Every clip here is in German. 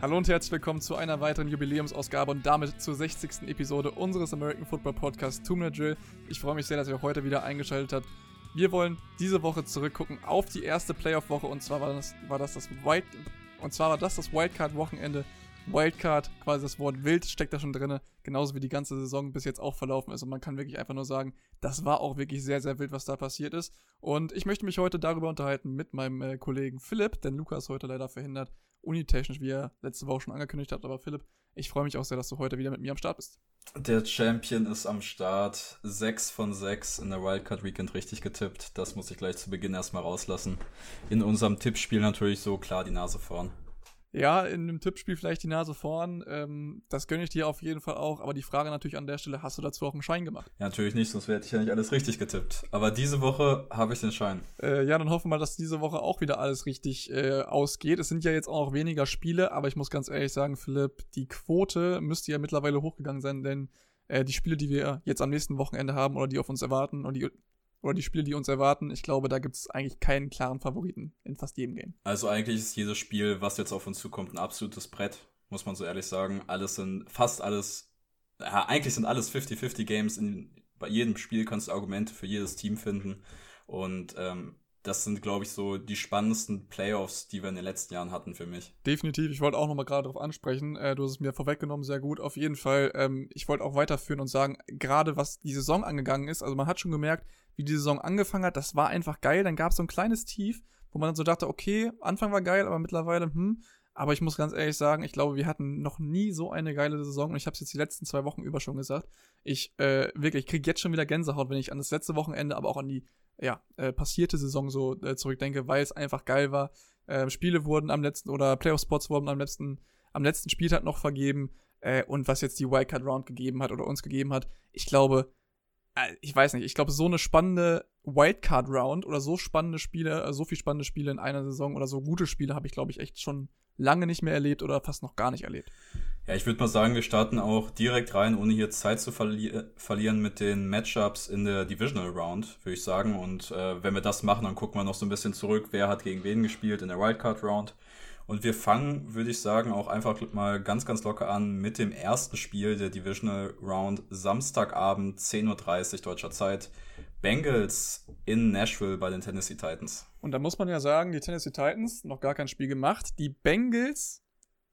Hallo und herzlich willkommen zu einer weiteren Jubiläumsausgabe und damit zur 60. Episode unseres American Football Podcasts Two Minute Drill. Ich freue mich sehr, dass ihr heute wieder eingeschaltet habt. Wir wollen diese Woche zurückgucken auf die erste Playoff-Woche und zwar war das, war das das White und zwar war das das Wildcard-Wochenende. Wildcard, quasi das Wort wild steckt da schon drin, genauso wie die ganze Saison bis jetzt auch verlaufen ist. Und man kann wirklich einfach nur sagen, das war auch wirklich sehr, sehr wild, was da passiert ist. Und ich möchte mich heute darüber unterhalten mit meinem äh, Kollegen Philipp, denn Lukas heute leider verhindert unitechnisch, wie er letzte Woche schon angekündigt hat. Aber Philipp, ich freue mich auch sehr, dass du heute wieder mit mir am Start bist. Der Champion ist am Start. Sechs von sechs in der Wildcard Weekend richtig getippt. Das muss ich gleich zu Beginn erstmal rauslassen. In unserem Tippspiel natürlich so klar die Nase vorn ja, in einem Tippspiel vielleicht die Nase vorn. Ähm, das gönne ich dir auf jeden Fall auch. Aber die Frage natürlich an der Stelle, hast du dazu auch einen Schein gemacht? Ja, natürlich nicht, sonst hätte ich ja nicht alles richtig getippt. Aber diese Woche habe ich den Schein. Äh, ja, dann hoffen wir mal, dass diese Woche auch wieder alles richtig äh, ausgeht. Es sind ja jetzt auch noch weniger Spiele, aber ich muss ganz ehrlich sagen, Philipp, die Quote müsste ja mittlerweile hochgegangen sein, denn äh, die Spiele, die wir jetzt am nächsten Wochenende haben oder die auf uns erwarten und die oder die Spiele, die uns erwarten, ich glaube, da gibt es eigentlich keinen klaren Favoriten in fast jedem Game. Also eigentlich ist jedes Spiel, was jetzt auf uns zukommt, ein absolutes Brett, muss man so ehrlich sagen. Alles sind, fast alles, ja, eigentlich sind alles 50-50 Games. In, bei jedem Spiel kannst du Argumente für jedes Team finden. Und ähm, das sind, glaube ich, so die spannendsten Playoffs, die wir in den letzten Jahren hatten für mich. Definitiv. Ich wollte auch nochmal gerade darauf ansprechen. Äh, du hast es mir vorweggenommen, sehr gut. Auf jeden Fall. Ähm, ich wollte auch weiterführen und sagen, gerade was die Saison angegangen ist, also man hat schon gemerkt, wie die Saison angefangen hat, das war einfach geil. Dann gab es so ein kleines Tief, wo man dann so dachte, okay, Anfang war geil, aber mittlerweile, hm. Aber ich muss ganz ehrlich sagen, ich glaube, wir hatten noch nie so eine geile Saison und ich habe es jetzt die letzten zwei Wochen über schon gesagt. Ich äh, wirklich, ich kriege jetzt schon wieder Gänsehaut, wenn ich an das letzte Wochenende, aber auch an die ja, äh, passierte Saison so äh, zurückdenke, weil es einfach geil war. Äh, Spiele wurden am letzten oder Playoff-Spots wurden am letzten, am letzten Spieltag noch vergeben. Äh, und was jetzt die Wildcard Round gegeben hat oder uns gegeben hat, ich glaube, äh, ich weiß nicht, ich glaube, so eine spannende Wildcard Round oder so spannende Spiele, äh, so viel spannende Spiele in einer Saison oder so gute Spiele habe ich, glaube ich, echt schon lange nicht mehr erlebt oder fast noch gar nicht erlebt. Ja, ich würde mal sagen, wir starten auch direkt rein, ohne hier Zeit zu verli verlieren mit den Matchups in der Divisional Round, würde ich sagen. Und äh, wenn wir das machen, dann gucken wir noch so ein bisschen zurück, wer hat gegen wen gespielt in der Wildcard Round. Und wir fangen, würde ich sagen, auch einfach mal ganz, ganz locker an mit dem ersten Spiel der Divisional Round Samstagabend, 10.30 Uhr deutscher Zeit. Bengals in Nashville bei den Tennessee Titans. Und da muss man ja sagen, die Tennessee Titans noch gar kein Spiel gemacht. Die Bengals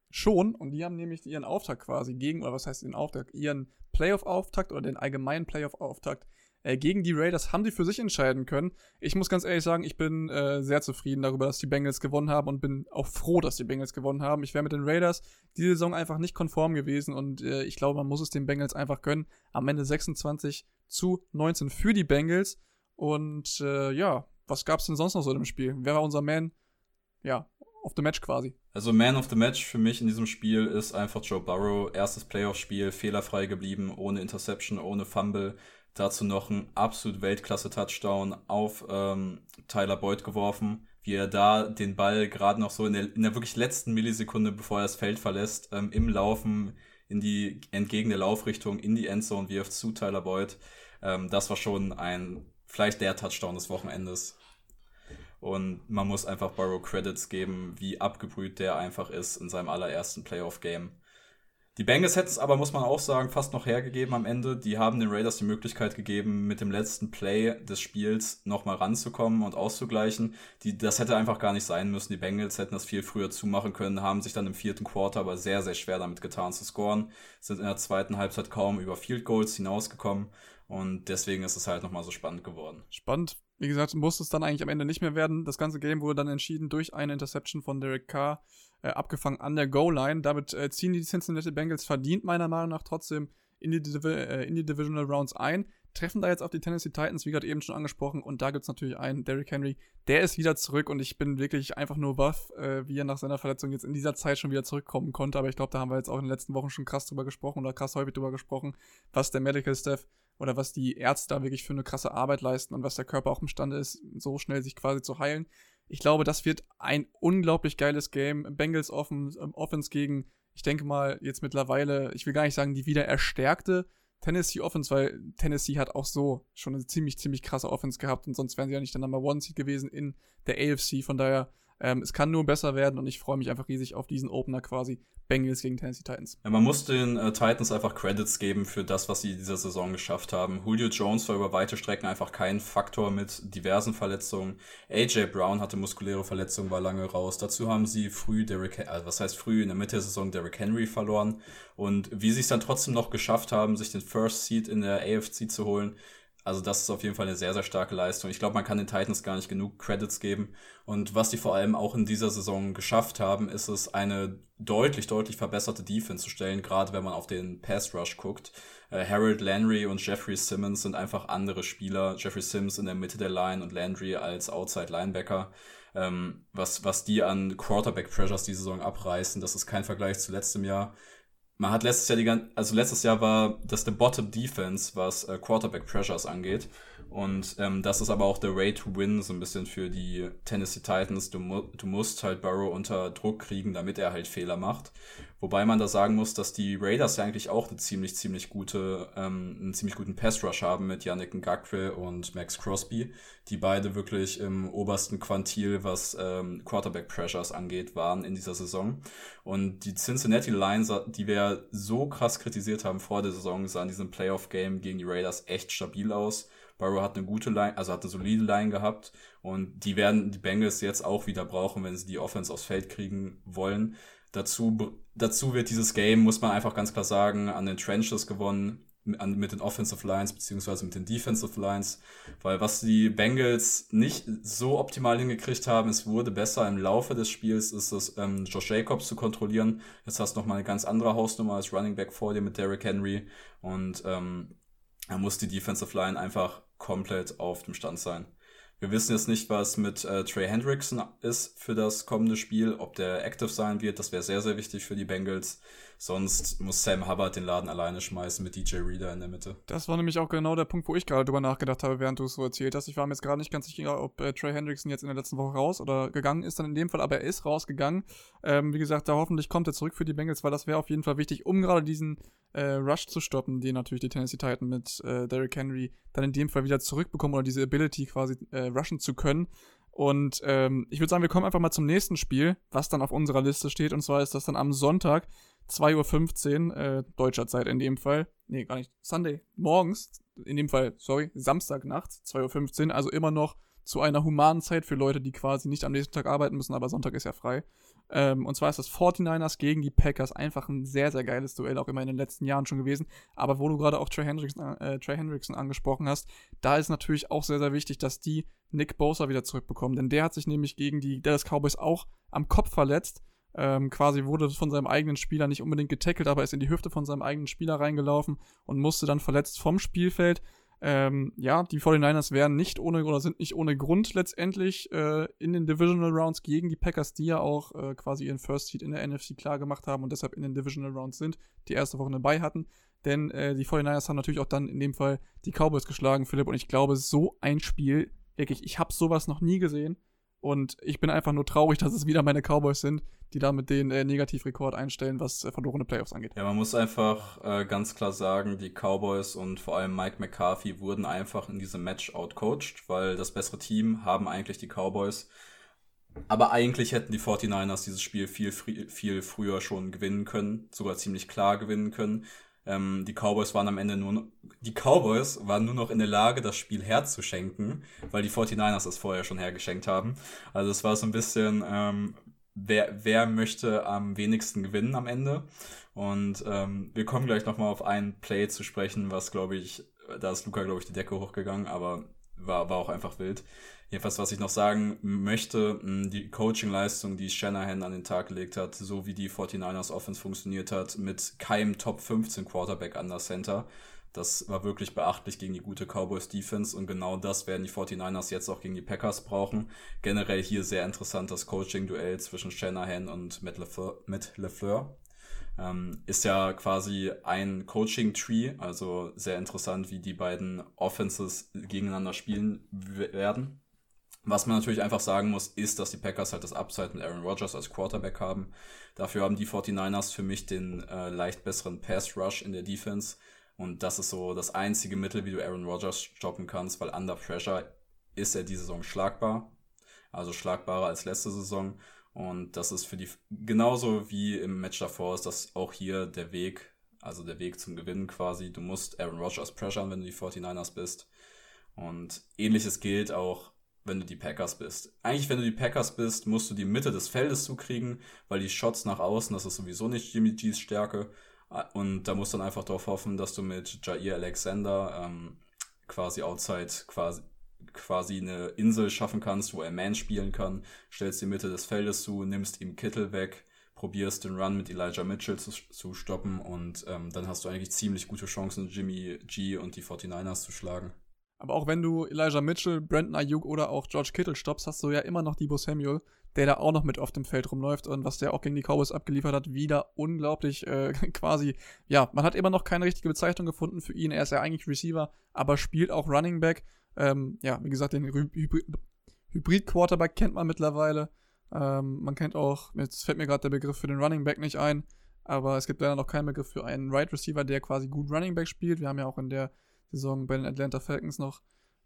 schon. Und die haben nämlich ihren Auftakt quasi gegen, oder was heißt den Auftakt? Ihren Playoff-Auftakt oder den allgemeinen Playoff-Auftakt äh, gegen die Raiders haben die für sich entscheiden können. Ich muss ganz ehrlich sagen, ich bin äh, sehr zufrieden darüber, dass die Bengals gewonnen haben und bin auch froh, dass die Bengals gewonnen haben. Ich wäre mit den Raiders diese Saison einfach nicht konform gewesen und äh, ich glaube, man muss es den Bengals einfach gönnen. Am Ende 26 zu 19 für die Bengals. Und äh, ja, was gab es denn sonst noch so im Spiel? Wer war unser Man? Ja, of the Match quasi. Also Man of the Match für mich in diesem Spiel ist einfach Joe Burrow. Erstes Playoff-Spiel, fehlerfrei geblieben, ohne Interception, ohne Fumble. Dazu noch ein absolut Weltklasse-Touchdown auf ähm, Tyler Boyd geworfen, wie er da den Ball gerade noch so in der, in der wirklich letzten Millisekunde, bevor er das Feld verlässt, ähm, im Laufen in die entgegen der Laufrichtung in die Endzone wirft zu Tyler Boyd. Ähm, das war schon ein vielleicht der Touchdown des Wochenendes. Und man muss einfach Burrow Credits geben, wie abgebrüht der einfach ist in seinem allerersten Playoff-Game. Die Bengals hätten es aber, muss man auch sagen, fast noch hergegeben am Ende. Die haben den Raiders die Möglichkeit gegeben, mit dem letzten Play des Spiels nochmal ranzukommen und auszugleichen. Die, das hätte einfach gar nicht sein müssen. Die Bengals hätten das viel früher zumachen können, haben sich dann im vierten Quarter aber sehr, sehr schwer damit getan zu scoren. Sind in der zweiten Halbzeit kaum über Field Goals hinausgekommen. Und deswegen ist es halt nochmal so spannend geworden. Spannend. Wie gesagt, muss es dann eigentlich am Ende nicht mehr werden. Das ganze Game wurde dann entschieden durch eine Interception von Derek Carr äh, abgefangen an der Goal-Line. Damit äh, ziehen die Cincinnati Bengals verdient meiner Meinung nach trotzdem in die, Div äh, in die Divisional Rounds ein. Treffen da jetzt auf die Tennessee Titans, wie gerade eben schon angesprochen. Und da gibt es natürlich einen, Derrick Henry, der ist wieder zurück und ich bin wirklich einfach nur baff, äh, wie er nach seiner Verletzung jetzt in dieser Zeit schon wieder zurückkommen konnte. Aber ich glaube, da haben wir jetzt auch in den letzten Wochen schon krass drüber gesprochen oder krass häufig drüber gesprochen, was der Medical Staff oder was die Ärzte da wirklich für eine krasse Arbeit leisten und was der Körper auch imstande ist, so schnell sich quasi zu heilen. Ich glaube, das wird ein unglaublich geiles Game. Bengals Offen, ähm, Offense gegen, ich denke mal, jetzt mittlerweile, ich will gar nicht sagen, die wieder erstärkte Tennessee Offense, weil Tennessee hat auch so schon eine ziemlich, ziemlich krasse Offense gehabt und sonst wären sie ja nicht der Number One Seed gewesen in der AFC. Von daher Ähm, es kann nur besser werden und ich freue mich einfach riesig auf diesen Opener quasi. Bengals gegen Tennessee Titans. Ja, man muss den äh, Titans einfach Credits geben für das, was sie dieser Saison geschafft haben. Julio Jones war über weite Strecken einfach kein Faktor mit diversen Verletzungen. AJ Brown hatte muskuläre Verletzungen, war lange raus. Dazu haben sie früh Derrick, äh, was heißt früh in der Mitte der Saison Derrick Henry verloren. Und wie sie es dann trotzdem noch geschafft haben, sich den First Seed in der AFC zu holen, also das ist auf jeden Fall eine sehr, sehr starke Leistung. Ich glaube, man kann den Titans gar nicht genug Credits geben. Und was die vor allem auch in dieser Saison geschafft haben, ist es, eine deutlich, deutlich verbesserte Defense zu stellen, gerade wenn man auf den Pass Rush guckt. Äh, Harold Landry und Jeffrey Simmons sind einfach andere Spieler. Jeffrey Simmons in der Mitte der Line und Landry als Outside Linebacker. Ähm, was, was die an Quarterback Pressures die Saison abreißen, das ist kein Vergleich zu letztem Jahr man hat letztes Jahr die ganze, also letztes Jahr war das der Bottom Defense, was äh, Quarterback Pressures angeht. Und ähm, das ist aber auch der Way to Win so ein bisschen für die Tennessee Titans. Du, mu du musst halt Burrow unter Druck kriegen, damit er halt Fehler macht. Wobei man da sagen muss, dass die Raiders ja eigentlich auch eine ziemlich, ziemlich gute, ähm, einen ziemlich guten Pass-Rush haben mit Yannick Ngakwe und Max Crosby, die beide wirklich im obersten Quantil, was ähm, Quarterback-Pressures angeht, waren in dieser Saison. Und die Cincinnati Lions, die wir so krass kritisiert haben vor der Saison, sahen in diesem Playoff-Game gegen die Raiders echt stabil aus Burrow hat eine gute Line, also hat eine solide Line gehabt und die werden die Bengals jetzt auch wieder brauchen, wenn sie die Offense aufs Feld kriegen wollen. Dazu, dazu wird dieses Game, muss man einfach ganz klar sagen, an den Trenches gewonnen, an, mit den Offensive Lines beziehungsweise mit den Defensive Lines, weil was die Bengals nicht so optimal hingekriegt haben, es wurde besser im Laufe des Spiels, ist es ähm, Josh Jacobs zu kontrollieren. Jetzt hast du noch mal eine ganz andere Hausnummer als Running Back vor dir mit Derrick Henry und ähm, er muss die Defensive Line einfach komplett auf dem Stand sein. Wir wissen jetzt nicht, was mit äh, Trey Hendrickson ist für das kommende Spiel, ob der active sein wird. Das wäre sehr, sehr wichtig für die Bengals. Sonst muss Sam Hubbard den Laden alleine schmeißen mit DJ Reader in der Mitte. Das war nämlich auch genau der Punkt, wo ich gerade drüber nachgedacht habe, während du es so erzählt hast. Ich war mir jetzt gerade nicht ganz sicher, ob äh, Trey Hendrickson jetzt in der letzten Woche raus oder gegangen ist dann in dem Fall, aber er ist rausgegangen. Ähm, wie gesagt, da hoffentlich kommt er zurück für die Bengals, weil das wäre auf jeden Fall wichtig, um gerade diesen äh, Rush zu stoppen, den natürlich die Tennessee Titans mit äh, Derrick Henry dann in dem Fall wieder zurückbekommen oder diese Ability quasi äh, rushen zu können. Und ähm, ich würde sagen, wir kommen einfach mal zum nächsten Spiel, was dann auf unserer Liste steht. Und zwar ist das dann am Sonntag 2.15 Uhr, äh, deutscher Zeit in dem Fall. Nee, gar nicht. Sunday, morgens, in dem Fall, sorry, Samstag nachts, 2.15 Uhr, also immer noch zu einer humanen Zeit für Leute, die quasi nicht am nächsten Tag arbeiten müssen, aber Sonntag ist ja frei. Ähm, und zwar ist das 49ers gegen die Packers einfach ein sehr, sehr geiles Duell, auch immer in den letzten Jahren schon gewesen. Aber wo du gerade auch Trey Hendrickson, äh, Trey Hendrickson angesprochen hast, da ist natürlich auch sehr, sehr wichtig, dass die Nick Bosa wieder zurückbekommen. Denn der hat sich nämlich gegen die Dallas Cowboys auch am Kopf verletzt ähm, quasi wurde von seinem eigenen Spieler nicht unbedingt getackelt, aber ist in die Hüfte von seinem eigenen Spieler reingelaufen und musste dann verletzt vom Spielfeld. Ähm, ja, die 49ers wären nicht ohne oder sind nicht ohne Grund letztendlich äh, in den Divisional Rounds gegen die Packers, die ja auch äh, quasi ihren First Seed in der NFC klar gemacht haben und deshalb in den Divisional Rounds sind, die erste Woche dabei hatten. Denn äh, die 49ers haben natürlich auch dann in dem Fall die Cowboys geschlagen, Philipp, und ich glaube, so ein Spiel, wirklich, ich habe sowas noch nie gesehen. Und ich bin einfach nur traurig, dass es wieder meine Cowboys sind, die da mit den äh, Negativrekord einstellen, was äh, verlorene Playoffs angeht. Ja, man muss einfach äh, ganz klar sagen, die Cowboys und vor allem Mike McCarthy wurden einfach in diesem Match outcoached, weil das bessere Team haben eigentlich die Cowboys. Aber eigentlich hätten die 49ers dieses Spiel viel, viel früher schon gewinnen können, sogar ziemlich klar gewinnen können. Ähm, die Cowboys waren am Ende nur noch, die Cowboys waren nur noch in der Lage, das Spiel herzuschenken, weil die 49ers es vorher schon hergeschenkt haben. Also es war so ein bisschen, ähm, wer, wer möchte am wenigsten gewinnen am Ende. Und ähm, wir kommen gleich nochmal auf ein Play zu sprechen, was glaube ich, da ist Luca, glaube ich, die Decke hochgegangen, aber war, war auch einfach wild. Jedenfalls, was ich noch sagen möchte, die Coaching-Leistung, die Shanahan an den Tag gelegt hat, so wie die 49ers Offense funktioniert hat, mit keinem Top 15 Quarterback an der Center, das war wirklich beachtlich gegen die gute Cowboys Defense und genau das werden die 49ers jetzt auch gegen die Packers brauchen. Generell hier sehr interessant das Coaching-Duell zwischen Shanahan und Matt LeFleur. Matt LeFleur. Ähm, ist ja quasi ein Coaching-Tree, also sehr interessant, wie die beiden Offenses gegeneinander spielen werden. Was man natürlich einfach sagen muss, ist, dass die Packers halt das Upside mit Aaron Rodgers als Quarterback haben. Dafür haben die 49ers für mich den äh, leicht besseren Pass-Rush in der Defense. Und das ist so das einzige Mittel, wie du Aaron Rodgers stoppen kannst, weil under pressure ist er diese Saison schlagbar. also schlagbarer als letzte Saison. Und das ist für die, genauso wie im Match davor, ist das auch hier der Weg, also der Weg zum Gewinnen quasi. Du musst Aaron Rodgers pressuren, wenn du die 49ers bist. Und ähnliches gilt auch, wenn du die Packers bist. Eigentlich, wenn du die Packers bist, musst du die Mitte des Feldes zukriegen, weil die Shots nach außen, das ist sowieso nicht Jimmy G's Stärke. Und da musst du dann einfach darauf hoffen, dass du mit Jair Alexander ähm, quasi outside quasi quasi eine Insel schaffen kannst, wo er Man spielen kann, stellst die Mitte des Feldes zu, nimmst ihm Kittel weg, probierst den Run mit Elijah Mitchell zu, zu stoppen und ähm, dann hast du eigentlich ziemlich gute Chancen, Jimmy G und die 49ers zu schlagen. Aber auch wenn du Elijah Mitchell, Brandon Ayuk oder auch George Kittle stoppst, hast du ja immer noch Debo Samuel, der da auch noch mit auf dem Feld rumläuft und was der auch gegen die Cowboys abgeliefert hat, wieder unglaublich äh, quasi, ja, man hat immer noch keine richtige Bezeichnung gefunden für ihn. Er ist ja eigentlich Receiver, aber spielt auch Running Back ähm, ja, wie gesagt, den Hybrid-Quarterback kennt man mittlerweile. Ähm, man kennt auch, jetzt fällt mir gerade der Begriff für den Running Back nicht ein, aber es gibt leider noch keinen Begriff für einen Right Receiver, der quasi gut Running Back spielt. Wir haben ja auch in der Saison bei den Atlanta Falcons noch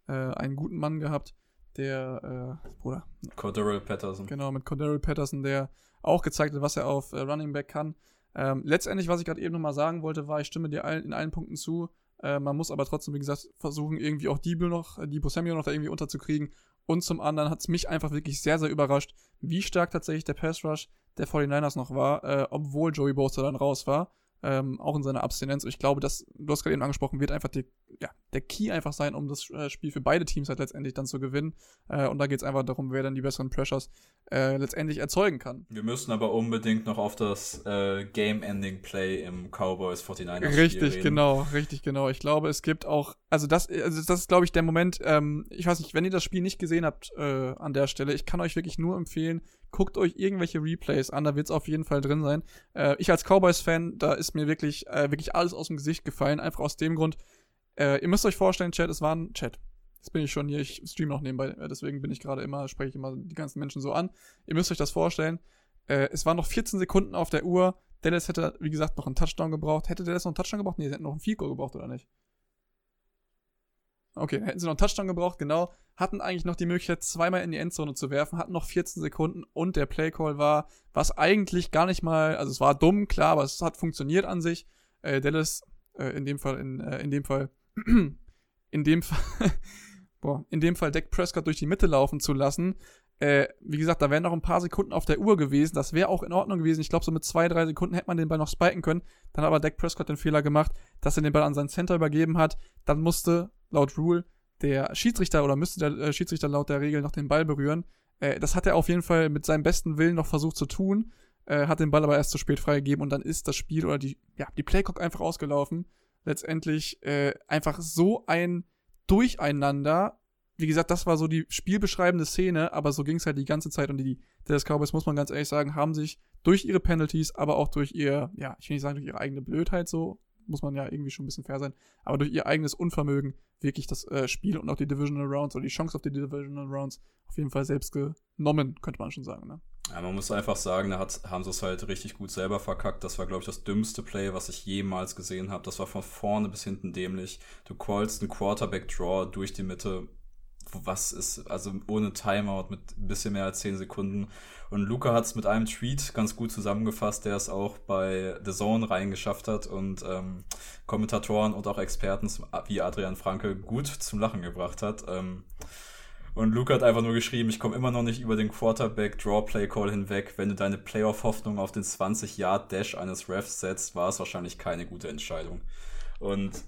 äh, einen guten Mann gehabt, der, äh, Bruder. Cordero Patterson. Genau, mit Cordero Patterson, der auch gezeigt hat, was er auf äh, Running Back kann. Ähm, letztendlich, was ich gerade eben nochmal sagen wollte, war, ich stimme dir allen, in allen Punkten zu. Äh, man muss aber trotzdem, wie gesagt, versuchen, irgendwie auch Debo noch, äh, Debo Samuel noch da irgendwie unterzukriegen. Und zum anderen hat es mich einfach wirklich sehr, sehr überrascht, wie stark tatsächlich der Pass Rush der 49ers noch war, äh, obwohl Joey Bosa dann raus war ähm, auch in seiner Abstinenz. ich glaube, dass, du hast gerade eben angesprochen, wird einfach die, ja, der Key einfach sein, um das äh, Spiel für beide Teams halt letztendlich dann zu gewinnen. Äh, und da geht es einfach darum, wer dann die besseren Pressures äh, letztendlich erzeugen kann. Wir müssen aber unbedingt noch auf das äh, Game-Ending-Play im Cowboys 49ers Richtig, reden. genau, richtig, genau. Ich glaube, es gibt auch, also das, also das ist, glaube ich, der Moment, ähm, ich weiß nicht, wenn ihr das Spiel nicht gesehen habt äh, an der Stelle, ich kann euch wirklich nur empfehlen, guckt euch irgendwelche Replays an, da wird es auf jeden Fall drin sein. Äh, ich als Cowboys-Fan, da ist mir wirklich, äh, wirklich alles aus dem Gesicht gefallen, einfach aus dem Grund, äh, ihr müsst euch vorstellen, Chat, es war ein Chat. Jetzt bin ich schon hier, ich stream noch nebenbei, äh, deswegen bin ich gerade immer, spreche ich immer die ganzen Menschen so an. Ihr müsst euch das vorstellen, äh, es waren noch 14 Sekunden auf der Uhr, Dallas hätte, wie gesagt, noch einen Touchdown gebraucht. Hätte Dallas noch einen Touchdown gebraucht? Nee, sie hätten noch einen Field Goal gebraucht, oder nicht? Okay, hätten sie noch einen Touchdown gebraucht, genau. Hatten eigentlich noch die Möglichkeit, zweimal in die Endzone zu werfen, hatten noch 14 Sekunden und der Playcall war, was eigentlich gar nicht mal, also es war dumm, klar, aber es hat funktioniert an sich. Äh, Dallas, äh, in dem Fall, in, äh, in dem Fall, in dem Fall, boah, in dem Fall Dak Prescott durch die Mitte laufen zu lassen. Äh, wie gesagt, da wären noch ein paar Sekunden auf der Uhr gewesen. Das wäre auch in Ordnung gewesen. Ich glaube, so mit zwei, drei Sekunden hätte man den Ball noch spiken können. Dann hat aber Dak Prescott den Fehler gemacht, dass er den Ball an seinen Center übergeben hat. Dann musste laut Rule der Schiedsrichter oder müsste der äh, Schiedsrichter laut der Regel noch den Ball berühren. Äh, das hat er auf jeden Fall mit seinem besten Willen noch versucht zu tun, äh, hat den Ball aber erst zu spät freigegeben und dann ist das Spiel oder die, ja, die Playcock einfach ausgelaufen. Letztendlich äh, einfach so ein Durcheinander. Wie gesagt, das war so die spielbeschreibende Szene, aber so ging es halt die ganze Zeit und die Dallas Cowboys, muss man ganz ehrlich sagen, haben sich durch ihre Penalties, aber auch durch ihr, ja, ich will nicht sagen durch ihre eigene Blödheit so muss man ja irgendwie schon ein bisschen fair sein, aber durch ihr eigenes Unvermögen wirklich das äh, Spiel und auch die Divisional Rounds oder die Chance auf die Divisional Rounds auf jeden Fall selbst genommen, könnte man schon sagen. Ne? Ja, man muss einfach sagen, da hat, haben sie es halt richtig gut selber verkackt. Das war, glaube ich, das dümmste Play, was ich jemals gesehen habe. Das war von vorne bis hinten dämlich. Du callst einen Quarterback-Draw durch die Mitte was ist, also ohne Timeout mit ein bisschen mehr als 10 Sekunden. Und Luca hat es mit einem Tweet ganz gut zusammengefasst, der es auch bei The Zone reingeschafft hat und ähm, Kommentatoren und auch Experten wie Adrian Franke gut zum Lachen gebracht hat. Ähm, und Luca hat einfach nur geschrieben, ich komme immer noch nicht über den Quarterback Draw Play Call hinweg. Wenn du deine Playoff-Hoffnung auf den 20-Yard-Dash eines Refs setzt, war es wahrscheinlich keine gute Entscheidung. Und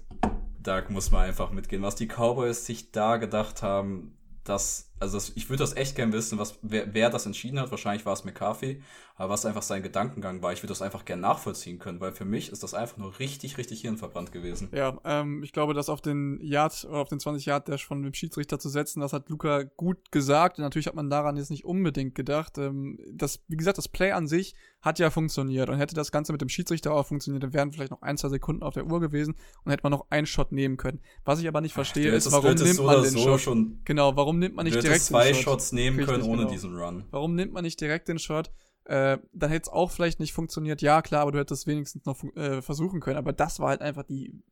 da muss man einfach mitgehen. Was die Cowboys sich da gedacht haben, das, also das, ich würde das echt gern wissen, was, wer, wer das entschieden hat. Wahrscheinlich war es McCarthy, aber was einfach sein Gedankengang war. Ich würde das einfach gern nachvollziehen können, weil für mich ist das einfach nur richtig, richtig hirnverbrannt gewesen. Ja, ähm, ich glaube, das auf den Yard oder auf den 20 Yard Dash von dem Schiedsrichter zu setzen, das hat Luca gut gesagt. Natürlich hat man daran jetzt nicht unbedingt gedacht. Ähm, das, wie gesagt, das Play an sich hat ja funktioniert und hätte das Ganze mit dem Schiedsrichter auch funktioniert, dann wären vielleicht noch ein, zwei Sekunden auf der Uhr gewesen und hätte man noch einen Shot nehmen können. Was ich aber nicht verstehe, Ach, ist, warum nimmt so man den so Shot? Genau, warum nimmt man nicht direkt zwei den Shot? Shots nehmen Richtig, können ohne genau. diesen Run. Warum nimmt man nicht direkt den Shot? Äh, dann hätte es auch vielleicht nicht funktioniert. Ja, klar, aber du hättest wenigstens noch äh, versuchen können. Aber das war halt einfach die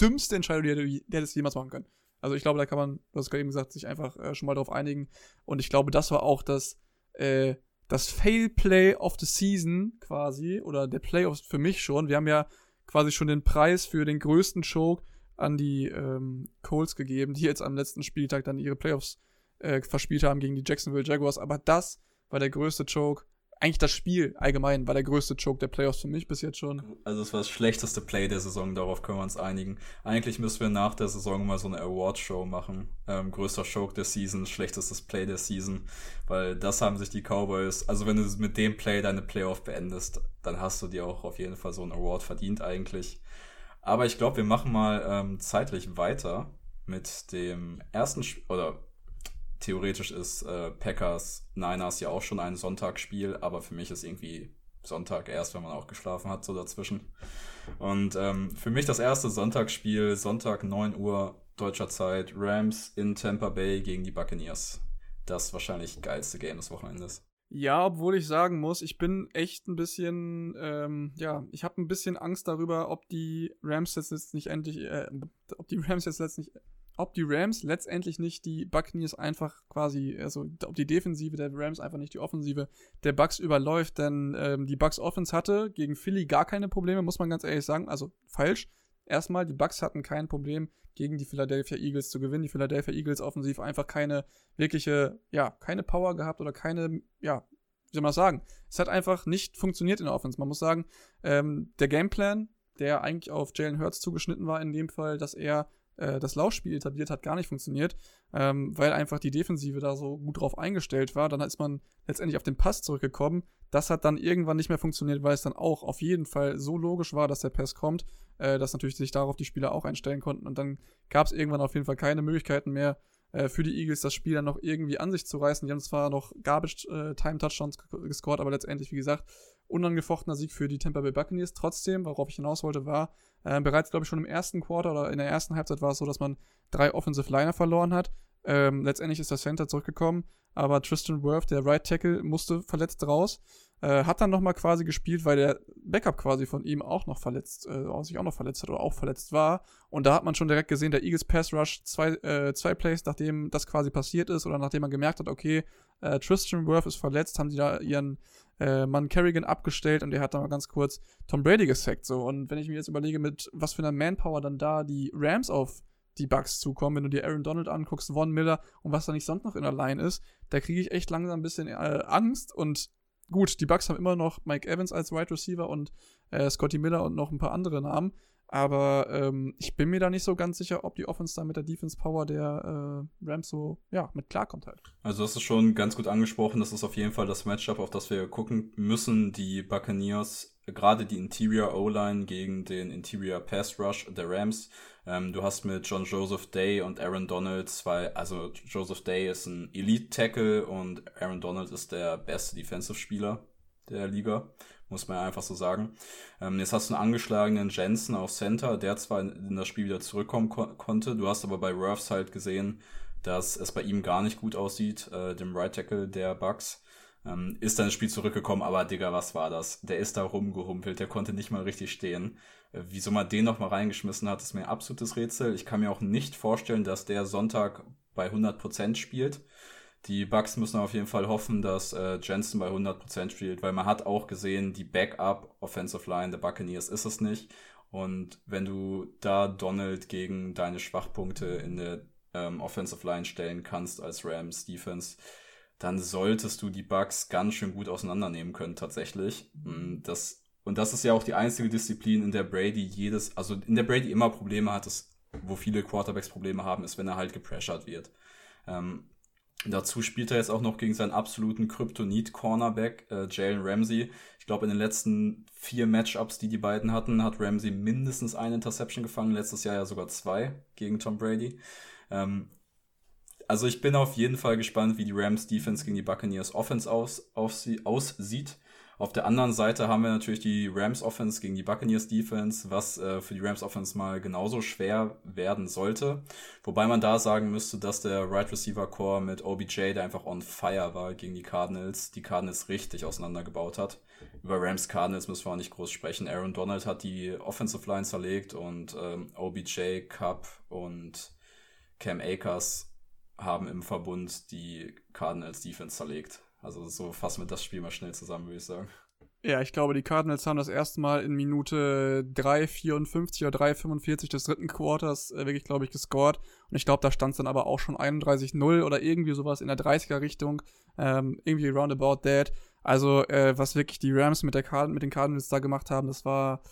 dümmste Entscheidung, die, die, die hättest jemals machen können. Also ich glaube, da kann man, du hast gerade eben gesagt, sich einfach äh, schon mal drauf einigen. Und ich glaube, das war auch das, äh, das Fail-Play of the Season quasi, oder der Playoffs für mich schon. Wir haben ja quasi schon den Preis für den größten Choke an die ähm, Coles gegeben, die jetzt am letzten Spieltag dann ihre Playoffs äh, verspielt haben gegen die Jacksonville Jaguars. Aber das war der größte Choke eigentlich das Spiel allgemein war der größte Choke der Playoffs für mich bis jetzt schon. Also es war das schlechteste Play der Saison, darauf können wir uns einigen. Eigentlich müssen wir nach der Saison mal so eine Award-Show machen. Ähm, größter Choke der Season, schlechtestes Play der Season, weil das haben sich die Cowboys, also wenn du mit dem Play deine Playoff beendest, dann hast du dir auch auf jeden Fall so einen Award verdient eigentlich. Aber ich glaube, wir machen mal ähm, zeitlich weiter mit dem ersten, Sp oder theoretisch ist äh, Packers Niners ja auch schon ein Sonntagsspiel, aber für mich ist irgendwie Sonntag erst, wenn man auch geschlafen hat, so dazwischen. Und ähm, für mich das erste Sonntagsspiel, Sonntag 9 Uhr deutscher Zeit, Rams in Tampa Bay gegen die Buccaneers. Das wahrscheinlich geilste Game des Wochenendes. Ja, obwohl ich sagen muss, ich bin echt ein bisschen, ähm, ja, ich habe ein bisschen Angst darüber, ob die Rams jetzt nicht endlich, äh, ob die Rams jetzt letztlich ob die Rams letztendlich nicht die Buccaneers einfach quasi, also ob die Defensive der Rams einfach nicht die Offensive der Bucks überläuft, denn ähm, die Bucks Offense hatte gegen Philly gar keine Probleme, muss man ganz ehrlich sagen, also falsch. Erstmal, die Bucks hatten kein Problem gegen die Philadelphia Eagles zu gewinnen. Die Philadelphia Eagles offensiv einfach keine wirkliche, ja, keine Power gehabt oder keine, ja, wie soll man das sagen? Es hat einfach nicht funktioniert in der Offense. Man muss sagen, ähm, der Gameplan, der eigentlich auf Jalen Hurts zugeschnitten war, in dem Fall, dass er äh, das Laufspiel etabliert hat, gar nicht funktioniert, ähm, weil einfach die Defensive da so gut drauf eingestellt war. Dann ist man letztendlich auf den Pass zurückgekommen. Das hat dann irgendwann nicht mehr funktioniert, weil es dann auch auf jeden Fall so logisch war, dass der Pass kommt, äh, dass natürlich sich darauf die Spieler auch einstellen konnten. Und dann gab es irgendwann auf jeden Fall keine Möglichkeiten mehr, äh, für die Eagles das Spiel dann noch irgendwie an sich zu reißen. Die haben zwar noch Garbage-Time-Touchdowns äh, gescored, aber letztendlich, wie gesagt, unangefochtener Sieg für die Tampa Bay Buccaneers. Trotzdem, worauf ich hinaus wollte, war, äh, bereits, glaube ich, schon im ersten Quarter oder in der ersten Halbzeit war es so, dass man drei Offensive Liner verloren hat. Ähm, letztendlich ist der Center zurückgekommen, aber Tristan Worth, der Right Tackle, musste verletzt raus. Äh, hat dann nochmal quasi gespielt, weil der Backup quasi von ihm auch noch verletzt, äh, sich auch noch verletzt hat oder auch verletzt war. Und da hat man schon direkt gesehen, der Eagles Pass Rush, zwei, äh, zwei Plays, nachdem das quasi passiert ist oder nachdem man gemerkt hat, okay, äh, Tristan Worth ist verletzt, haben sie da ihren äh, Mann Kerrigan abgestellt und der hat dann mal ganz kurz Tom Brady gesackt. So. Und wenn ich mir jetzt überlege, mit was für einer Manpower dann da die Rams auf die Bugs zukommen, wenn du dir Aaron Donald anguckst, Von Miller und was da nicht sonst noch in der Line ist, da kriege ich echt langsam ein bisschen äh, Angst und gut, die Bucks haben immer noch Mike Evans als Wide Receiver und äh, Scotty Miller und noch ein paar andere Namen. Aber ähm, ich bin mir da nicht so ganz sicher, ob die Offense da mit der Defense Power der äh, Rams so ja, mit klarkommt halt. Also das ist schon ganz gut angesprochen. Das ist auf jeden Fall das Matchup, auf das wir gucken müssen. Die Buccaneers, gerade die Interior O-Line gegen den Interior Pass Rush der Rams. Ähm, du hast mit John Joseph Day und Aaron Donald zwei, also Joseph Day ist ein Elite Tackle und Aaron Donald ist der beste Defensive Spieler der Liga muss man einfach so sagen. Ähm, jetzt hast du einen angeschlagenen Jensen auf Center, der zwar in, das Spiel wieder zurückkommen ko konnte, du hast aber bei Worths halt gesehen, dass es bei ihm gar nicht gut aussieht, äh, dem Right Tackle der Bucks. Ähm, ist dann ins Spiel zurückgekommen, aber Digga, was war das? Der ist da rumgehumpelt, der konnte nicht mal richtig stehen. Äh, wieso man den noch mal reingeschmissen hat, ist mir ein absolutes Rätsel. Ich kann mir auch nicht vorstellen, dass der Sonntag bei 100% spielt. Die Bucks müssen auf jeden Fall hoffen, dass äh, Jensen bei 100% spielt, weil man hat auch gesehen, die Backup Offensive Line der Buccaneers ist es nicht. Und wenn du da Donald gegen deine Schwachpunkte in der ähm, Offensive Line stellen kannst als Rams Defense, dann solltest du die Bucks ganz schön gut auseinandernehmen können tatsächlich. Mm, das, und das ist ja auch die einzige Disziplin, in der Brady jedes, also in der Brady immer Probleme hat, das, wo viele Quarterbacks Probleme haben, ist, wenn er halt gepressured wird. Ähm, Dazu spielt er jetzt auch noch gegen seinen absoluten Kryptonit-Cornerback, äh, Jalen Ramsey. Ich glaube, in den letzten vier Matchups, die die beiden hatten, hat Ramsey mindestens eine Interception gefangen, letztes Jahr ja sogar zwei gegen Tom Brady. Ähm, also ich bin auf jeden Fall gespannt, wie die Rams Defense gegen die Buccaneers Offense aus, auf sie, aussieht. Auf der anderen Seite haben wir natürlich die Rams Offense gegen die Buccaneers Defense, was äh, für die Rams Offense mal genauso schwer werden sollte. Wobei man da sagen müsste, dass der Right Receiver Core mit OBJ, der einfach on fire war gegen die Cardinals, die Cardinals richtig auseinandergebaut hat. Über Rams Cardinals müssen wir auch nicht groß sprechen. Aaron Donald hat die Offensive Line zerlegt und ähm, OBJ, Cup und Cam Akers haben im Verbund die Cardinals Defense zerlegt. Also so fassen wir das Spiel mal schnell zusammen, würde ich sagen. Ja, ich glaube, die Cardinals haben das erste Mal in Minute 3,54 oder 3,45 des dritten Quarters äh, wirklich, glaube ich, gescored. Und ich glaube, da stand es dann aber auch schon 31-0 oder irgendwie sowas in der 30er-Richtung. Ähm, irgendwie roundabout that. Also, äh, was wirklich die Rams mit, der Card mit den Cardinals da gemacht haben, das war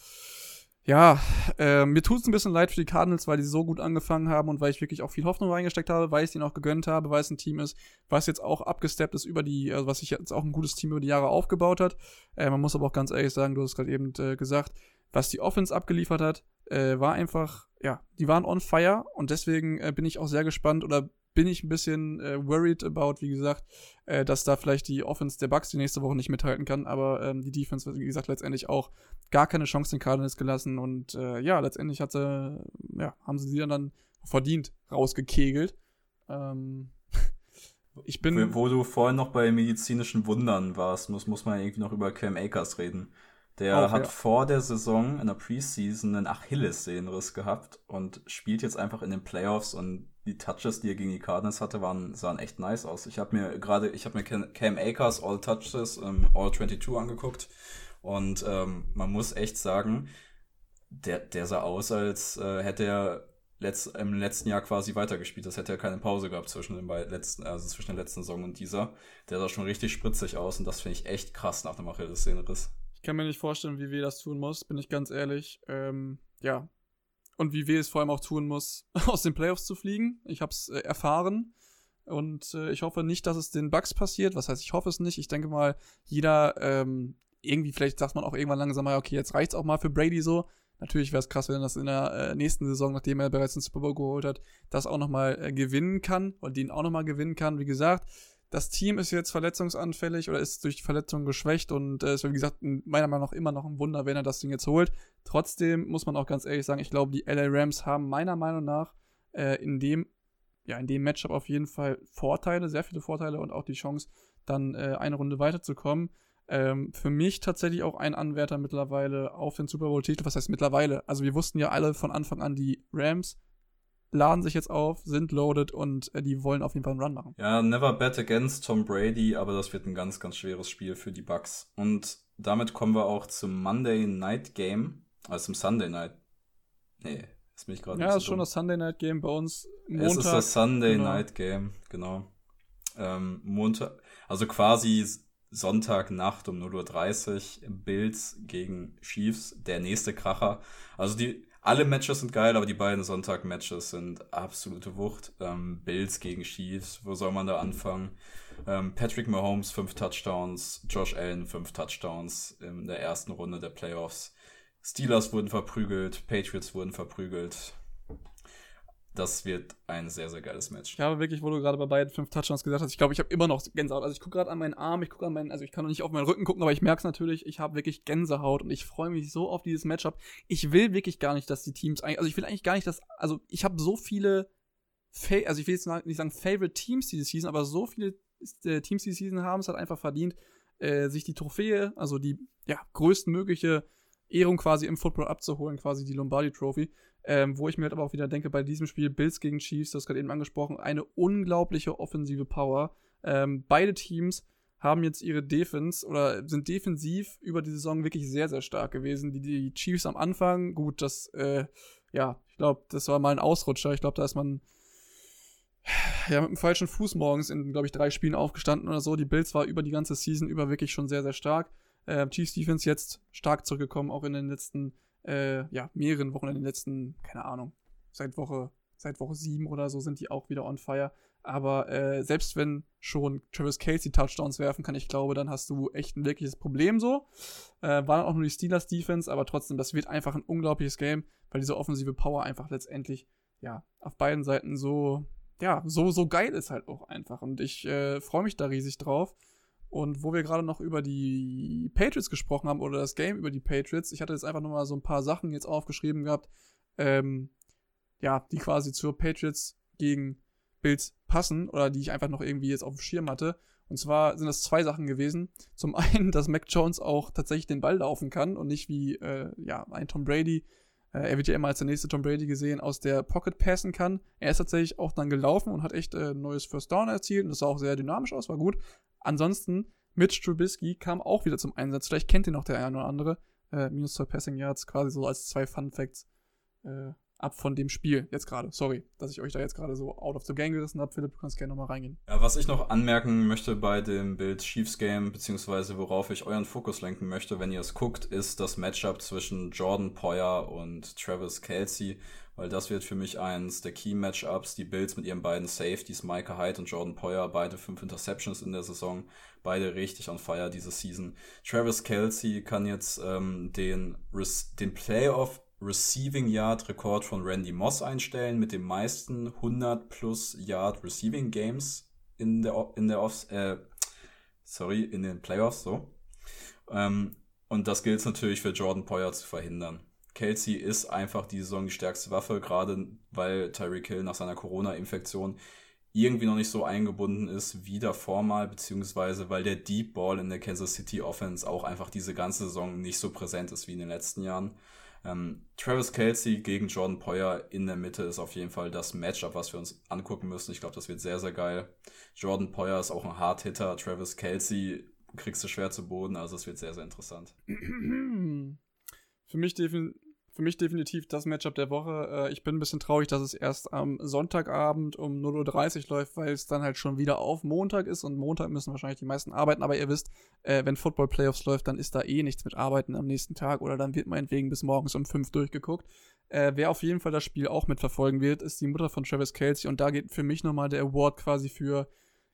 ja, äh, mir tut es ein bisschen leid für die Cardinals, weil die so gut angefangen haben und weil ich wirklich auch viel Hoffnung reingesteckt habe, weil ich denen auch gegönnt habe, weil es ein Team ist, was jetzt auch abgesteppt ist über die, also was sich jetzt auch ein gutes Team über die Jahre aufgebaut hat. Äh, man muss aber auch ganz ehrlich sagen, du hast gerade eben äh, gesagt, was die Offense abgeliefert hat, äh, war einfach, ja, die waren on fire und deswegen äh, bin ich auch sehr gespannt oder bin ich ein bisschen äh, worried about, wie gesagt, äh, dass da vielleicht die Offense der Bucks die nächste Woche nicht mithalten kann, aber ähm, die Defense, wie gesagt, letztendlich auch gar keine Chance den Cardinals gelassen und äh, ja, letztendlich hatte, ja, haben sie sie dann, verdient rausgekegelt. Ähm, ich bin. Wo, wo, du vorhin noch bei medizinischen Wundern warst, muss, muss man irgendwie noch über Cam Akers reden. Der auch, hat vor der Saison in der Preseason einen Achillessehnenriss gehabt und spielt jetzt einfach in den Playoffs und die Touches, die er gegen die Cardinals hatte, waren, sahen echt nice aus. Ich habe mir gerade, ich habe mir Cam Akers All Touches ähm, All 22 angeguckt und ähm, man muss echt sagen, der, der sah aus, als äh, hätte er letzt, im letzten Jahr quasi weitergespielt. Das hätte er keine Pause gehabt zwischen den beiden letzten, also zwischen der letzten Saison und dieser. Der sah schon richtig spritzig aus und das finde ich echt krass nach dem Achillessehnenriss. Ich kann mir nicht vorstellen, wie weh das tun muss, bin ich ganz ehrlich. Ähm, ja, und wie weh es vor allem auch tun muss, aus den Playoffs zu fliegen. Ich habe es äh, erfahren und äh, ich hoffe nicht, dass es den Bugs passiert. Was heißt, ich hoffe es nicht. Ich denke mal, jeder ähm, irgendwie, vielleicht sagt man auch irgendwann langsam mal, okay, jetzt reicht's auch mal für Brady so. Natürlich wäre es krass, wenn er das in der äh, nächsten Saison, nachdem er bereits den Super Bowl geholt hat, das auch nochmal äh, gewinnen kann und den auch nochmal gewinnen kann. Wie gesagt, das Team ist jetzt verletzungsanfällig oder ist durch Verletzungen geschwächt und äh, es wäre, wie gesagt, meiner Meinung nach immer noch ein Wunder, wenn er das Ding jetzt holt. Trotzdem muss man auch ganz ehrlich sagen, ich glaube, die LA Rams haben meiner Meinung nach äh, in dem ja, in dem Matchup auf jeden Fall Vorteile, sehr viele Vorteile und auch die Chance, dann äh, eine Runde weiterzukommen. Ähm, für mich tatsächlich auch ein Anwärter mittlerweile auf den Super Bowl-Titel. Was heißt mittlerweile? Also wir wussten ja alle von Anfang an, die Rams laden sich jetzt auf, sind loaded und äh, die wollen auf jeden Fall einen Run machen. Ja, never bet against Tom Brady, aber das wird ein ganz, ganz schweres Spiel für die Bucks. Und damit kommen wir auch zum Monday Night Game, also zum Sunday Night. Nee, das bin ich gerade. Ja, ist schon das Sunday Night Game bei uns. Montag. Es ist das Sunday genau. Night Game, genau. Ähm, Montag, also quasi Sonntagnacht um 0.30 Uhr Bills gegen Chiefs, der nächste Kracher. Also die alle Matches sind geil, aber die beiden Sonntag-Matches sind absolute Wucht. Ähm, Bills gegen Chiefs, wo soll man da anfangen? Ähm, Patrick Mahomes, fünf Touchdowns, Josh Allen, fünf Touchdowns in der ersten Runde der Playoffs. Steelers wurden verprügelt, Patriots wurden verprügelt. Das wird ein sehr, sehr geiles Match. Ich habe wirklich, wo du gerade bei beiden fünf Touchdowns gesagt hast, ich glaube, ich habe immer noch Gänsehaut. Also ich gucke gerade an meinen Arm, ich gucke an meinen, also ich kann noch nicht auf meinen Rücken gucken, aber ich merke es natürlich, ich habe wirklich Gänsehaut und ich freue mich so auf dieses Matchup. Ich will wirklich gar nicht, dass die Teams, also ich will eigentlich gar nicht, dass, also ich habe so viele, also ich will jetzt nicht sagen Favorite Teams diese Season, aber so viele äh, Teams diese Season haben es halt einfach verdient, äh, sich die Trophäe, also die, ja, größtmögliche Ehrung quasi im Football abzuholen, quasi die Lombardi Trophy. Ähm, wo ich mir halt aber auch wieder denke, bei diesem Spiel Bills gegen Chiefs, das gerade eben angesprochen, eine unglaubliche offensive Power. Ähm, beide Teams haben jetzt ihre Defense oder sind defensiv über die Saison wirklich sehr, sehr stark gewesen. Die, die Chiefs am Anfang, gut, das, äh, ja, ich glaube, das war mal ein Ausrutscher. Ich glaube, da ist man ja, mit dem falschen Fuß morgens in, glaube ich, drei Spielen aufgestanden oder so. Die Bills war über die ganze Season über wirklich schon sehr, sehr stark. Äh, Chiefs Defense jetzt stark zurückgekommen, auch in den letzten äh, ja, mehreren Wochen, in den letzten, keine Ahnung, seit Woche, seit Woche sieben oder so sind die auch wieder on fire. Aber äh, selbst wenn schon Travis Casey Touchdowns werfen kann, ich glaube, dann hast du echt ein wirkliches Problem so. Äh, war dann auch nur die Steelers Defense, aber trotzdem, das wird einfach ein unglaubliches Game, weil diese offensive Power einfach letztendlich, ja, auf beiden Seiten so, ja, so, so geil ist halt auch einfach. Und ich äh, freue mich da riesig drauf. Und wo wir gerade noch über die Patriots gesprochen haben oder das Game über die Patriots, ich hatte jetzt einfach nochmal so ein paar Sachen jetzt aufgeschrieben gehabt, ähm, ja, die quasi zur Patriots gegen Bills passen oder die ich einfach noch irgendwie jetzt auf dem Schirm hatte. Und zwar sind das zwei Sachen gewesen. Zum einen, dass Mac Jones auch tatsächlich den Ball laufen kann und nicht wie äh, ja, ein Tom Brady Äh, er wird ja immer als der nächste Tom Brady gesehen, aus der Pocket passen kann. Er ist tatsächlich auch dann gelaufen und hat echt äh, ein neues First Down erzielt und das sah auch sehr dynamisch aus, war gut. Ansonsten, Mitch Trubisky kam auch wieder zum Einsatz. Vielleicht kennt ihn noch der eine oder andere. Äh, minus zwei Passing Yards, quasi so als zwei Fun Facts äh, ab von dem Spiel jetzt gerade. Sorry, dass ich euch da jetzt gerade so out of the game gerissen habe. Philipp, du kannst gerne nochmal reingehen. Ja, was ich noch anmerken möchte bei dem Bild Chiefs Game, beziehungsweise worauf ich euren Fokus lenken möchte, wenn ihr es guckt, ist das Matchup zwischen Jordan Poyer und Travis Kelsey, weil das wird für mich eins der Key Matchups. Die Bills mit ihren beiden Safeties, Micah Hyde und Jordan Poyer, beide fünf Interceptions in der Saison, beide richtig on fire diese Season. Travis Kelsey kann jetzt ähm, den, den Playoff Receiving Yard Rekord von Randy Moss einstellen mit den meisten 100 plus Yard Receiving Games in der in der Offs, äh, sorry in den Playoffs so. Ähm, und das gilt natürlich für Jordan Poyer zu verhindern. Kelsey ist einfach die Saison die stärkste Waffe, gerade weil Tyreek Hill nach seiner Corona-Infektion irgendwie noch nicht so eingebunden ist wie davor mal, beziehungsweise weil der Deep Ball in der Kansas City Offense auch einfach diese ganze Saison nicht so präsent ist wie in den letzten Jahren. Ähm, Travis Kelsey gegen Jordan Poyer in der Mitte ist auf jeden Fall das Matchup, was wir uns angucken müssen. Ich glaube, das wird sehr, sehr geil. Jordan Poyer ist auch ein Hard-Hitter. Travis Kelsey kriegst du schwer zu Boden, also es wird sehr, sehr interessant. Für mich definitiv für mich definitiv das Matchup der Woche. Äh, ich bin ein bisschen traurig, dass es erst am Sonntagabend um 0.30 Uhr läuft, weil es dann halt schon wieder auf Montag ist und Montag müssen wahrscheinlich die meisten arbeiten. Aber ihr wisst, äh, wenn Football Playoffs läuft, dann ist da eh nichts mit Arbeiten am nächsten Tag oder dann wird meinetwegen bis morgens um 5 durchgeguckt. Äh, wer auf jeden Fall das Spiel auch mitverfolgen wird, ist die Mutter von Travis Kelsey und da geht für mich nochmal der Award quasi für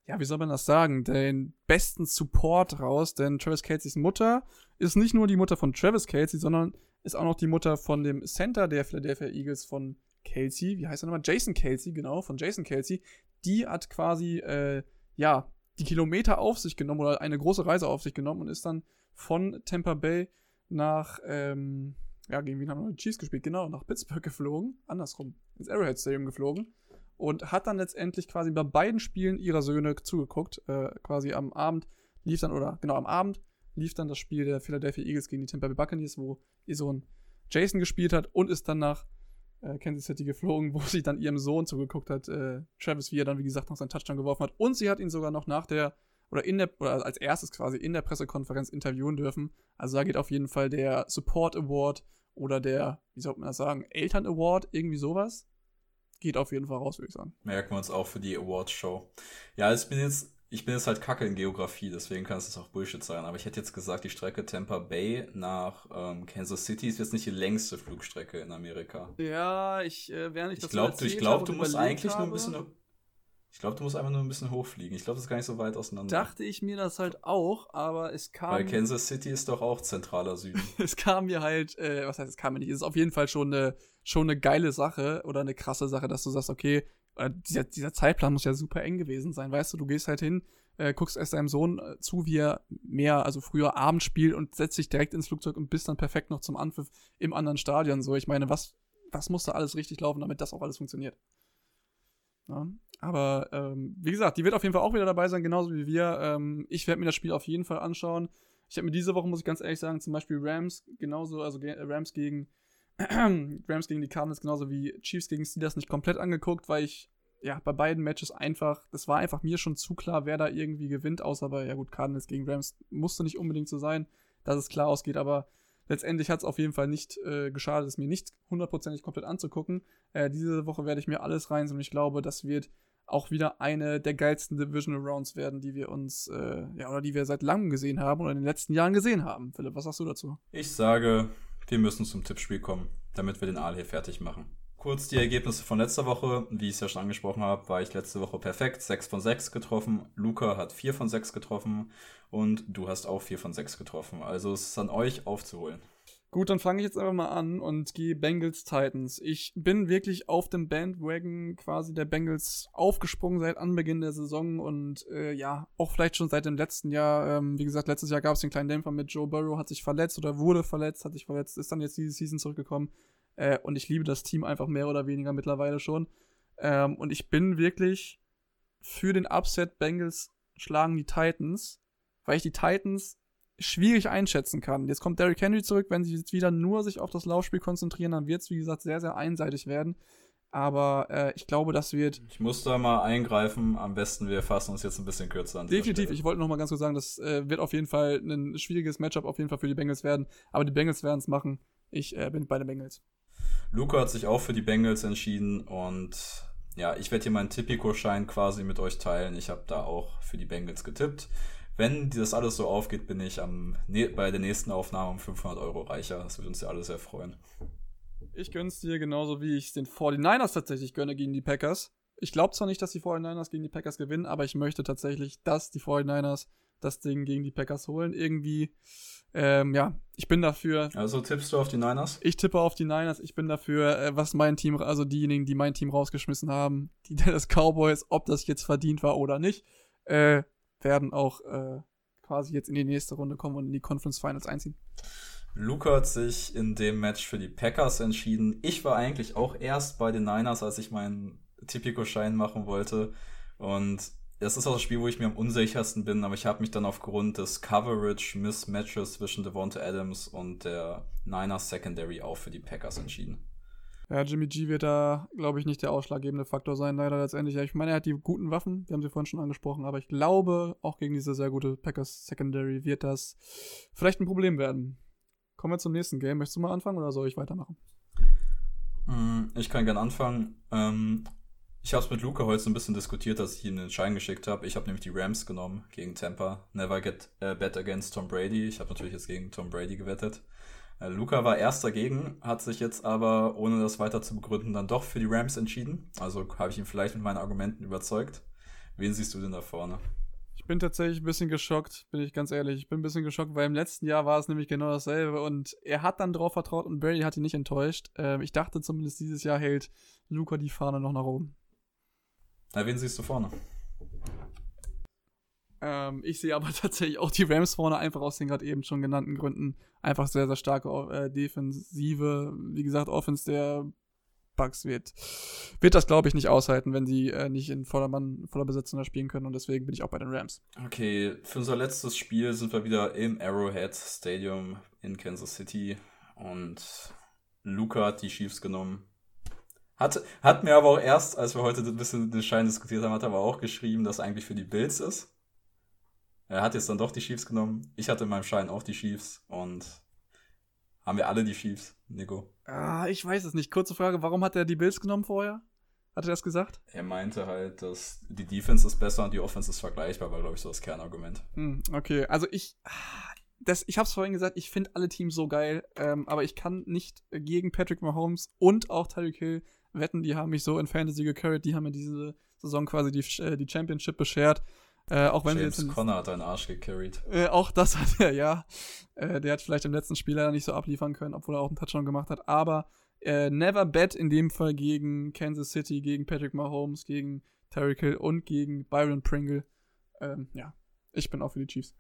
ja, wie soll man das sagen, den besten Support raus, denn Travis Kelseys Mutter ist nicht nur die Mutter von Travis Kelsey, sondern ist auch noch die Mutter von dem Center der Philadelphia Eagles von Kelsey. Wie heißt er nochmal? Jason Kelsey, genau, von Jason Kelsey. Die hat quasi, äh, ja, die Kilometer auf sich genommen oder eine große Reise auf sich genommen und ist dann von Tampa Bay nach, ähm, ja, gegen wen haben wir die Chiefs gespielt? Genau, nach Pittsburgh geflogen. Andersrum, ins Arrowhead Stadium geflogen. Und hat dann letztendlich quasi bei beiden Spielen ihrer Söhne zugeguckt. Äh, quasi am Abend lief dann, oder genau am Abend lief dann das Spiel der Philadelphia Eagles gegen die Tampa Bay Buccaneers, wo ihr Sohn Jason gespielt hat und ist dann nach äh, Kansas City geflogen, wo sie dann ihrem Sohn zugeguckt hat, äh, Travis, wie er dann, wie gesagt, noch seinen Touchdown geworfen hat. Und sie hat ihn sogar noch nach der, oder in der, oder als erstes quasi in der Pressekonferenz interviewen dürfen. Also da geht auf jeden Fall der Support Award oder der, wie soll man das sagen, Eltern Award, irgendwie sowas. Geht auf jeden Fall raus, würde ich sagen. Merken wir uns auch für die Awards-Show. Ja, ich bin jetzt ich bin jetzt halt kacke in Geografie, deswegen kann es auch Bullshit sein. Aber ich hätte jetzt gesagt, die Strecke Tampa Bay nach ähm, Kansas City ist jetzt nicht die längste Flugstrecke in Amerika. Ja, ich äh, wäre nicht Ich glaube, du, ich glaub, du musst eigentlich habe. nur ein bisschen. Ich glaube, du musst einfach nur ein bisschen hochfliegen. Ich glaube, das ist gar nicht so weit auseinander. Dachte ich mir das halt auch, aber es kam. Weil Kansas City ist doch auch zentraler Süden. es kam mir halt, äh, was heißt, es kam mir nicht. Es ist auf jeden Fall schon eine, schon eine geile Sache oder eine krasse Sache, dass du sagst, okay, dieser, dieser Zeitplan muss ja super eng gewesen sein, weißt du, du gehst halt hin, äh, guckst erst deinem Sohn äh, zu, wie er mehr, also früher Abend spielt und setzt dich direkt ins Flugzeug und bist dann perfekt noch zum Anpfiff im anderen Stadion. So, ich meine, was, was muss da alles richtig laufen, damit das auch alles funktioniert? Ja, aber ähm, wie gesagt, die wird auf jeden Fall auch wieder dabei sein, genauso wie wir. Ähm, ich werde mir das Spiel auf jeden Fall anschauen. Ich habe mir diese Woche, muss ich ganz ehrlich sagen, zum Beispiel Rams genauso, also Rams gegen Rams gegen die Cardinals genauso wie Chiefs gegen Steelers nicht komplett angeguckt, weil ich ja bei beiden Matches einfach, das war einfach mir schon zu klar, wer da irgendwie gewinnt, außer bei, ja gut, Cardinals gegen Rams musste nicht unbedingt so sein, dass es klar ausgeht, aber letztendlich hat es auf jeden Fall nicht äh, geschadet, es mir nicht hundertprozentig komplett anzugucken. Äh, diese Woche werde ich mir alles rein und ich glaube, das wird auch wieder eine der geilsten Divisional Rounds werden, die wir uns, äh, ja, oder die wir seit langem gesehen haben oder in den letzten Jahren gesehen haben. Philipp, was sagst du dazu? Ich sage, wir müssen zum Tippspiel kommen, damit wir den Aal hier fertig machen. Kurz die Ergebnisse von letzter Woche. Wie ich es ja schon angesprochen habe, war ich letzte Woche perfekt. 6 von 6 getroffen. Luca hat 4 von 6 getroffen. Und du hast auch 4 von 6 getroffen. Also es ist an euch aufzuholen. Gut, dann fange ich jetzt einfach mal an und gehe Bengals Titans. Ich bin wirklich auf dem Bandwagon quasi der Bengals aufgesprungen seit Anbeginn der Saison und äh, ja, auch vielleicht schon seit dem letzten Jahr. Ähm, wie gesagt, letztes Jahr gab es den kleinen Dämpfer mit Joe Burrow, hat sich verletzt oder wurde verletzt, hat sich verletzt, ist dann jetzt diese Season zurückgekommen. Äh, und ich liebe das Team einfach mehr oder weniger mittlerweile schon. Ähm, und ich bin wirklich für den Upset Bengals schlagen die Titans, weil ich die Titans schwierig einschätzen kann. Jetzt kommt Derrick Henry zurück, wenn sie jetzt wieder nur sich auf das Laufspiel konzentrieren, dann wird es, wie gesagt, sehr, sehr einseitig werden. Aber äh, ich glaube, das wird. Ich muss da mal eingreifen. Am besten, wir fassen uns jetzt ein bisschen kürzer an. Definitiv. Ich wollte noch mal ganz kurz sagen, das äh, wird auf jeden Fall ein schwieriges Matchup auf jeden Fall für die Bengals werden. Aber die Bengals werden es machen. Ich äh, bin bei den Bengals. Luca hat sich auch für die Bengals entschieden und ja, ich werde hier meinen Tipico-Schein quasi mit euch teilen. Ich habe da auch für die Bengals getippt. Wenn das alles so aufgeht, bin ich am, ne, bei der nächsten Aufnahme um 500 Euro reicher. Das würde uns ja alle sehr freuen. Ich gönn's dir genauso wie ich den 49ers tatsächlich gönne gegen die Packers. Ich glaube zwar nicht, dass die 49ers gegen die Packers gewinnen, aber ich möchte tatsächlich, dass die 49ers das Ding gegen die Packers holen. Irgendwie, ähm, ja, ich bin dafür. Also tippst du auf die Niners? Ich tippe auf die Niners. Ich bin dafür, äh, was mein Team, also diejenigen, die mein Team rausgeschmissen haben, die Dallas Cowboys, ob das jetzt verdient war oder nicht, äh, werden auch äh, quasi jetzt in die nächste Runde kommen und in die Conference Finals einziehen. Luca hat sich in dem Match für die Packers entschieden. Ich war eigentlich auch erst bei den Niners, als ich meinen Tipico-Schein machen wollte. Und das ist auch das Spiel, wo ich mir am unsichersten bin, aber ich habe mich dann aufgrund des Coverage-Mismatches zwischen Devonta Adams und der Niners Secondary auch für die Packers entschieden. Ja, Jimmy G wird da, glaube ich, nicht der ausschlaggebende Faktor sein, leider letztendlich. Ich meine, er hat die guten Waffen, wir haben sie vorhin schon angesprochen, aber ich glaube, auch gegen diese sehr gute Packers Secondary wird das vielleicht ein Problem werden. Kommen wir zum nächsten Game. Möchtest du mal anfangen oder soll ich weitermachen? Mm, ich kann gerne anfangen. Ähm, ich habe es mit Luca heute so ein bisschen diskutiert, dass ich ihm den Schein geschickt habe. Ich habe nämlich die Rams genommen gegen Tampa. Never get uh, bet against Tom Brady. Ich habe natürlich jetzt gegen Tom Brady gewettet. Uh, Luca war erst dagegen, hat sich jetzt aber, ohne das weiter zu begründen, dann doch für die Rams entschieden. Also habe ich ihn vielleicht mit meinen Argumenten überzeugt. Wen siehst du denn da vorne? Ich bin tatsächlich ein bisschen geschockt, bin ich ganz ehrlich. Ich bin ein bisschen geschockt, weil im letzten Jahr war es nämlich genau dasselbe und er hat dann drauf vertraut und Barry hat ihn nicht enttäuscht. Ähm, ich dachte zumindest dieses Jahr hält Luca die Fahne noch nach oben. Na, wen siehst du vorne? Ähm, ich sehe aber tatsächlich auch die Rams vorne, einfach aus den gerade eben schon genannten Gründen. Einfach sehr, sehr starke äh, Defensive. Wie gesagt, Offense der Bugs wird, wird das, glaube ich, nicht aushalten, wenn sie äh, nicht in voller Mann, voller Besetzung da spielen können. Und deswegen bin ich auch bei den Rams. Okay, für unser letztes Spiel sind wir wieder im Arrowhead Stadium in Kansas City. Und Luca hat die Chiefs genommen. Hat, hat mir aber auch erst, als wir heute ein bisschen den Schein diskutiert haben, hat er aber auch geschrieben, dass eigentlich für die Bills ist. Er hat jetzt dann doch die Chiefs genommen. Ich hatte in meinem Schein auch die Chiefs und haben wir alle die Chiefs, Nico? Ah, ich weiß es nicht. Kurze Frage, warum hat er die Bills genommen vorher? Hat er das gesagt? Er meinte halt, dass die Defense ist besser und die Offense ist vergleichbar, war, glaube ich, so das Kernargument. Hm, okay, also ich. Das, ich habe es vorhin gesagt, ich finde alle Teams so geil, ähm, aber ich kann nicht gegen Patrick Mahomes und auch Tyreek Hill wetten. Die haben mich so in Fantasy gecarried, die haben mir diese Saison quasi die, äh, die Championship beschert. Äh, auch wenn James sie jetzt Conner hat einen Arsch gecarried. Äh, auch das hat er, ja. Äh, der hat vielleicht im letzten Spiel leider nicht so abliefern können, obwohl er auch einen Touchdown gemacht hat. Aber äh, never bet in dem Fall gegen Kansas City, gegen Patrick Mahomes, gegen Terry Hill und gegen Byron Pringle. Ähm, ja, ich bin auch für die Chiefs.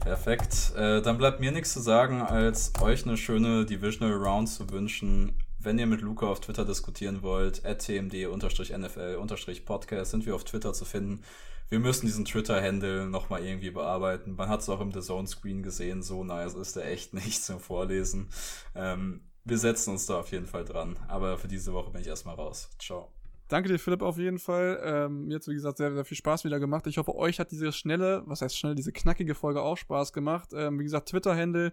Perfekt. Äh, dann bleibt mir nichts zu sagen, als euch eine schöne Divisional Round zu wünschen. Wenn ihr mit Luca auf Twitter diskutieren wollt, tmd-nfl-podcast sind wir auf Twitter zu finden. Wir müssen diesen Twitter-Handle nochmal irgendwie bearbeiten. Man hat es auch im The Zone Screen gesehen, so nice ist der echt nicht zum Vorlesen. Ähm, wir setzen uns da auf jeden Fall dran. Aber für diese Woche bin ich erstmal raus. Ciao. Danke dir, Philipp, auf jeden Fall. Ähm, mir hat wie gesagt, sehr, sehr viel Spaß wieder gemacht. Ich hoffe, euch hat diese schnelle, was heißt schnell, diese knackige Folge auch Spaß gemacht. Ähm, wie gesagt, Twitter-Handle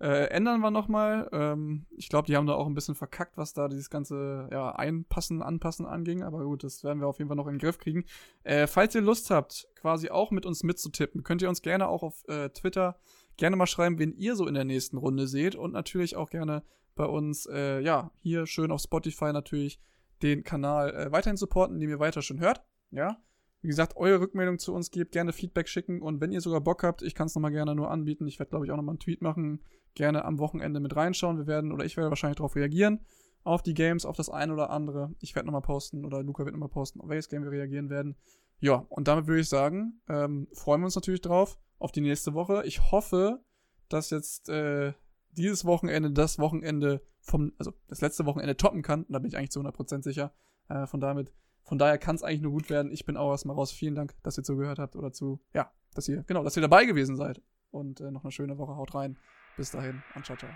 äh, ändern wir nochmal. Ähm, ich glaube, die haben da auch ein bisschen verkackt, was da dieses ganze ja, Einpassen, Anpassen anging. Aber gut, das werden wir auf jeden Fall noch in den Griff kriegen. Äh, falls ihr Lust habt, quasi auch mit uns mitzutippen, könnt ihr uns gerne auch auf äh, Twitter gerne mal schreiben, wen ihr so in der nächsten Runde seht. Und natürlich auch gerne bei uns, äh, ja, hier schön auf Spotify natürlich den Kanal äh, weiterhin supporten, den ihr weiter schon hört. Ja. Wie gesagt, eure Rückmeldung zu uns gebt, gerne Feedback schicken und wenn ihr sogar Bock habt, ich kann es nochmal gerne nur anbieten. Ich werde, glaube ich, auch nochmal einen Tweet machen. Gerne am Wochenende mit reinschauen. Wir werden, oder ich werde wahrscheinlich darauf reagieren, auf die Games, auf das eine oder andere. Ich werde nochmal posten oder Luca wird nochmal posten, auf welches Game wir reagieren werden. Ja, und damit würde ich sagen, ähm, freuen wir uns natürlich drauf auf die nächste Woche. Ich hoffe, dass jetzt äh, dieses Wochenende das Wochenende vom, also das letzte Wochenende toppen kann. Und da bin ich eigentlich zu 100% sicher. Äh, von damit, von daher kann es eigentlich nur gut werden. Ich bin auch erstmal raus. Vielen Dank, dass ihr zugehört habt oder zu, ja, dass ihr, genau, dass ihr dabei gewesen seid. und äh, noch eine schöne Woche. Haut rein. Bis dahin und ciao, ciao.